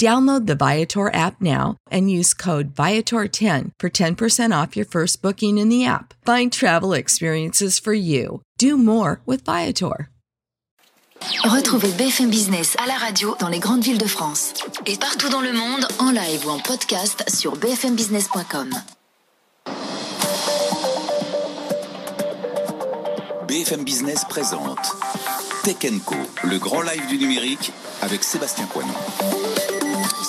Download the Viator app now and use code Viator10 for 10% off your first booking in the app. Find travel experiences for you. Do more with Viator. Retrouvez BFM Business à la radio dans les grandes villes de France et partout dans le monde en live ou en podcast sur bfmbusiness.com. BFM Business présente Tech Co, le grand live du numérique avec Sébastien Coignon.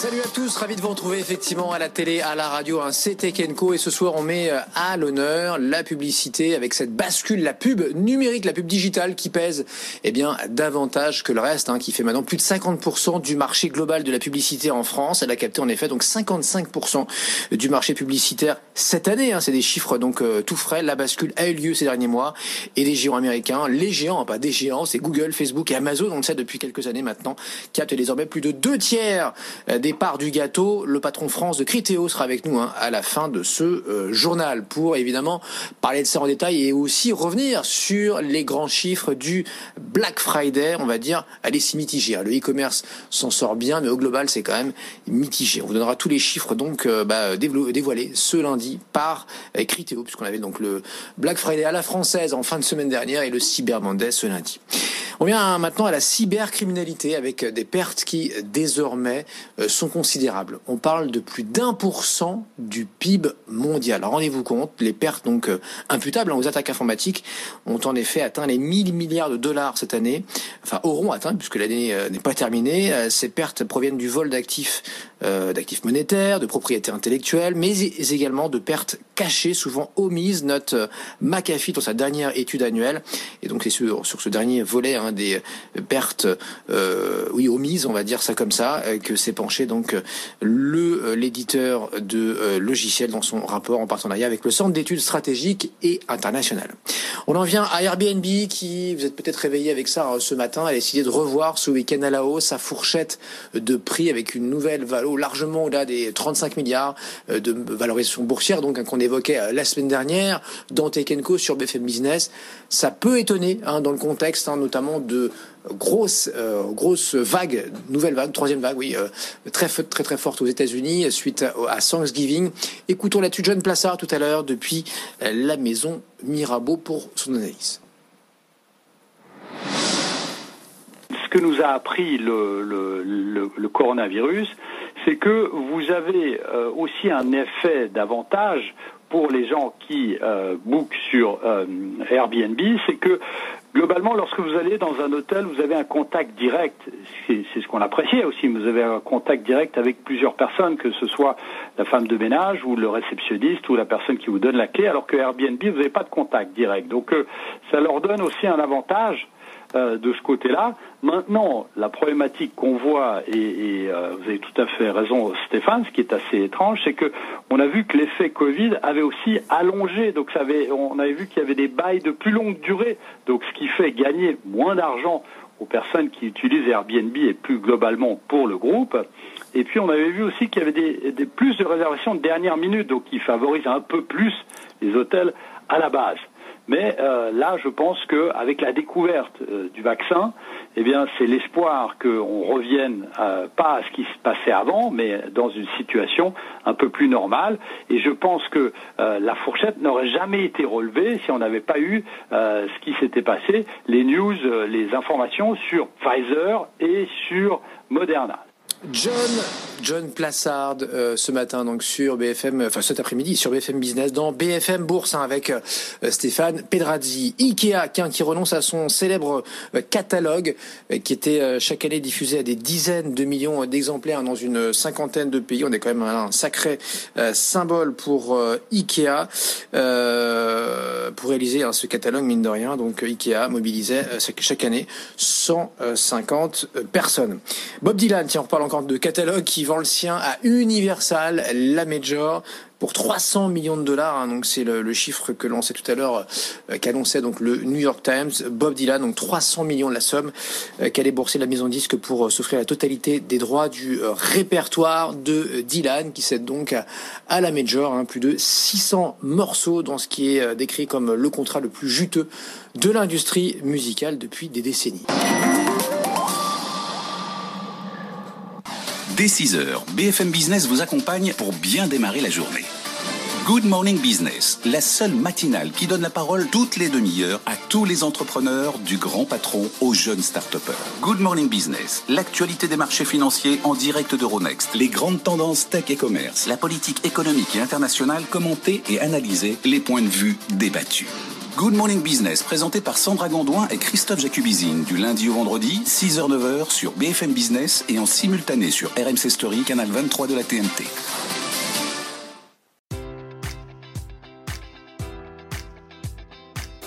Salut à tous, ravi de vous retrouver effectivement à la télé, à la radio, un CT Kenko et ce soir on met euh, à l'honneur la publicité avec cette bascule, la pub numérique, la pub digitale qui pèse eh bien davantage que le reste, hein, qui fait maintenant plus de 50% du marché global de la publicité en France. Elle a capté en effet donc 55% du marché publicitaire cette année. Hein, c'est des chiffres donc euh, tout frais. La bascule a eu lieu ces derniers mois et les géants américains, les géants, pas des géants, c'est Google, Facebook et Amazon, on le sait depuis quelques années maintenant, captent désormais plus de deux tiers euh, des parts du gâteau. Le patron France de Criteo sera avec nous hein, à la fin de ce euh, journal pour évidemment parler de ça en détail et aussi revenir sur les grands chiffres du Black Friday. On va dire, allez, c'est mitigé. Hein. Le e-commerce s'en sort bien, mais au global, c'est quand même mitigé. On vous donnera tous les chiffres donc euh, bah, dévoilés ce lundi par euh, Criteo, puisqu'on avait donc le Black Friday à la française en fin de semaine dernière et le Cyber Monday ce lundi. On vient maintenant à la cybercriminalité avec des pertes qui désormais euh, sont considérables. On parle de plus d'un pour cent du PIB mondial. Rendez-vous compte, les pertes donc euh, imputables aux attaques informatiques ont en effet atteint les 1000 milliards de dollars cette année, enfin auront atteint puisque l'année euh, n'est pas terminée. Ces pertes proviennent du vol d'actifs d'actifs monétaires, de propriétés intellectuelles, mais également de pertes cachées, souvent omises, note McAfee dans sa dernière étude annuelle. Et donc c'est sur, ce dernier volet hein, des pertes, euh, oui, omises, on va dire ça comme ça, euh, que s'est penché donc le euh, l'éditeur de logiciels dans son rapport en partenariat avec le Centre d'études stratégiques et internationales. On en vient à Airbnb qui, vous êtes peut-être réveillé avec ça ce matin, a décidé de revoir ce week-end à la hausse sa fourchette de prix avec une nouvelle valeur largement au-delà des 35 milliards de valorisation boursière, donc hein, qu'on évoquait la semaine dernière dans Tekenco sur BFM Business. Ça peut étonner hein, dans le contexte, hein, notamment de grosses euh, grosses vagues, nouvelle vague, troisième vague, oui, euh, très très très forte aux États-Unis suite à, Thanksgiving. Écoutons là-dessus John Plassard tout à l'heure depuis euh, la maison Mirabeau pour son analyse. Ce que nous a appris le, coronavirus, c'est que vous avez aussi un effet d'avantage pour les gens qui euh, bookent sur Airbnb, c'est que Globalement, lorsque vous allez dans un hôtel, vous avez un contact direct. C'est ce qu'on appréciait aussi. Vous avez un contact direct avec plusieurs personnes, que ce soit la femme de ménage ou le réceptionniste ou la personne qui vous donne la clé, alors que Airbnb, vous n'avez pas de contact direct. Donc, euh, ça leur donne aussi un avantage euh, de ce côté-là. Maintenant, la problématique qu'on voit, et, euh, vous avez tout à fait raison Stéphane, ce qui est assez étrange, c'est que on a vu que l'effet Covid avait aussi allongé, donc on avait vu qu'il y avait des bails de plus longue durée, donc ce qui fait gagner moins d'argent aux personnes qui utilisent Airbnb et plus globalement pour le groupe. Et puis on avait vu aussi qu'il y avait des, plus de réservations de dernière minute, donc qui favorisent un peu plus les hôtels à la base. Mais euh, là, je pense qu'avec la découverte euh, du vaccin, eh bien, c'est l'espoir qu'on revienne euh, pas à ce qui se passait avant, mais dans une situation un peu plus normale. Et je pense que la fourchette n'aurait jamais été relevée si on n'avait pas eu ce qui s'était passé, les news, les informations sur Pfizer et sur Moderna. John, John Plassard euh, ce matin donc sur BFM, enfin cet après-midi sur BFM Business dans BFM Bourse hein, avec euh, Stéphane Pedrazzi. Ikea qui, qui renonce à son célèbre euh, catalogue qui était chaque année diffusé à des dizaines de millions d'exemplaires dans une cinquantaine de pays. On est quand même un sacré symbole pour Ikea pour réaliser hein, ce catalogue mine de rien. Donc Ikea mobilisait chaque année 150 personnes. Bob Dylan, tiens on reparle de catalogue qui vend le sien à Universal, la Major, pour 300 millions de dollars. Hein. donc c'est le, chiffre que l'on sait tout à l'heure, euh, qu'annonçait donc le New York Times. Bob Dylan, donc 300 millions de la somme euh, qu'allait bourser la maison disque pour euh, s'offrir la totalité des droits du répertoire de Dylan, qui cède donc à, la Major hein. plus de 600 morceaux dans ce qui est décrit comme le contrat le plus juteux de l'industrie musicale depuis des décennies. Dès 6h, BFM Business vous accompagne pour bien démarrer la journée. Good Morning Business, la seule matinale qui donne la parole toutes les demi-heures à tous les entrepreneurs, du grand patron aux jeunes start Good Morning Business, l'actualité des marchés financiers en direct d'Euronext, les grandes tendances tech et commerce, la politique économique et internationale commentée et analysée, les points de vue débattus. Good Morning Business, présenté par Sandra Gondouin et Christophe Jacubizine, du lundi au vendredi, 6h-9h sur BFM Business et en simultané sur RMC Story, canal 23 de la TNT.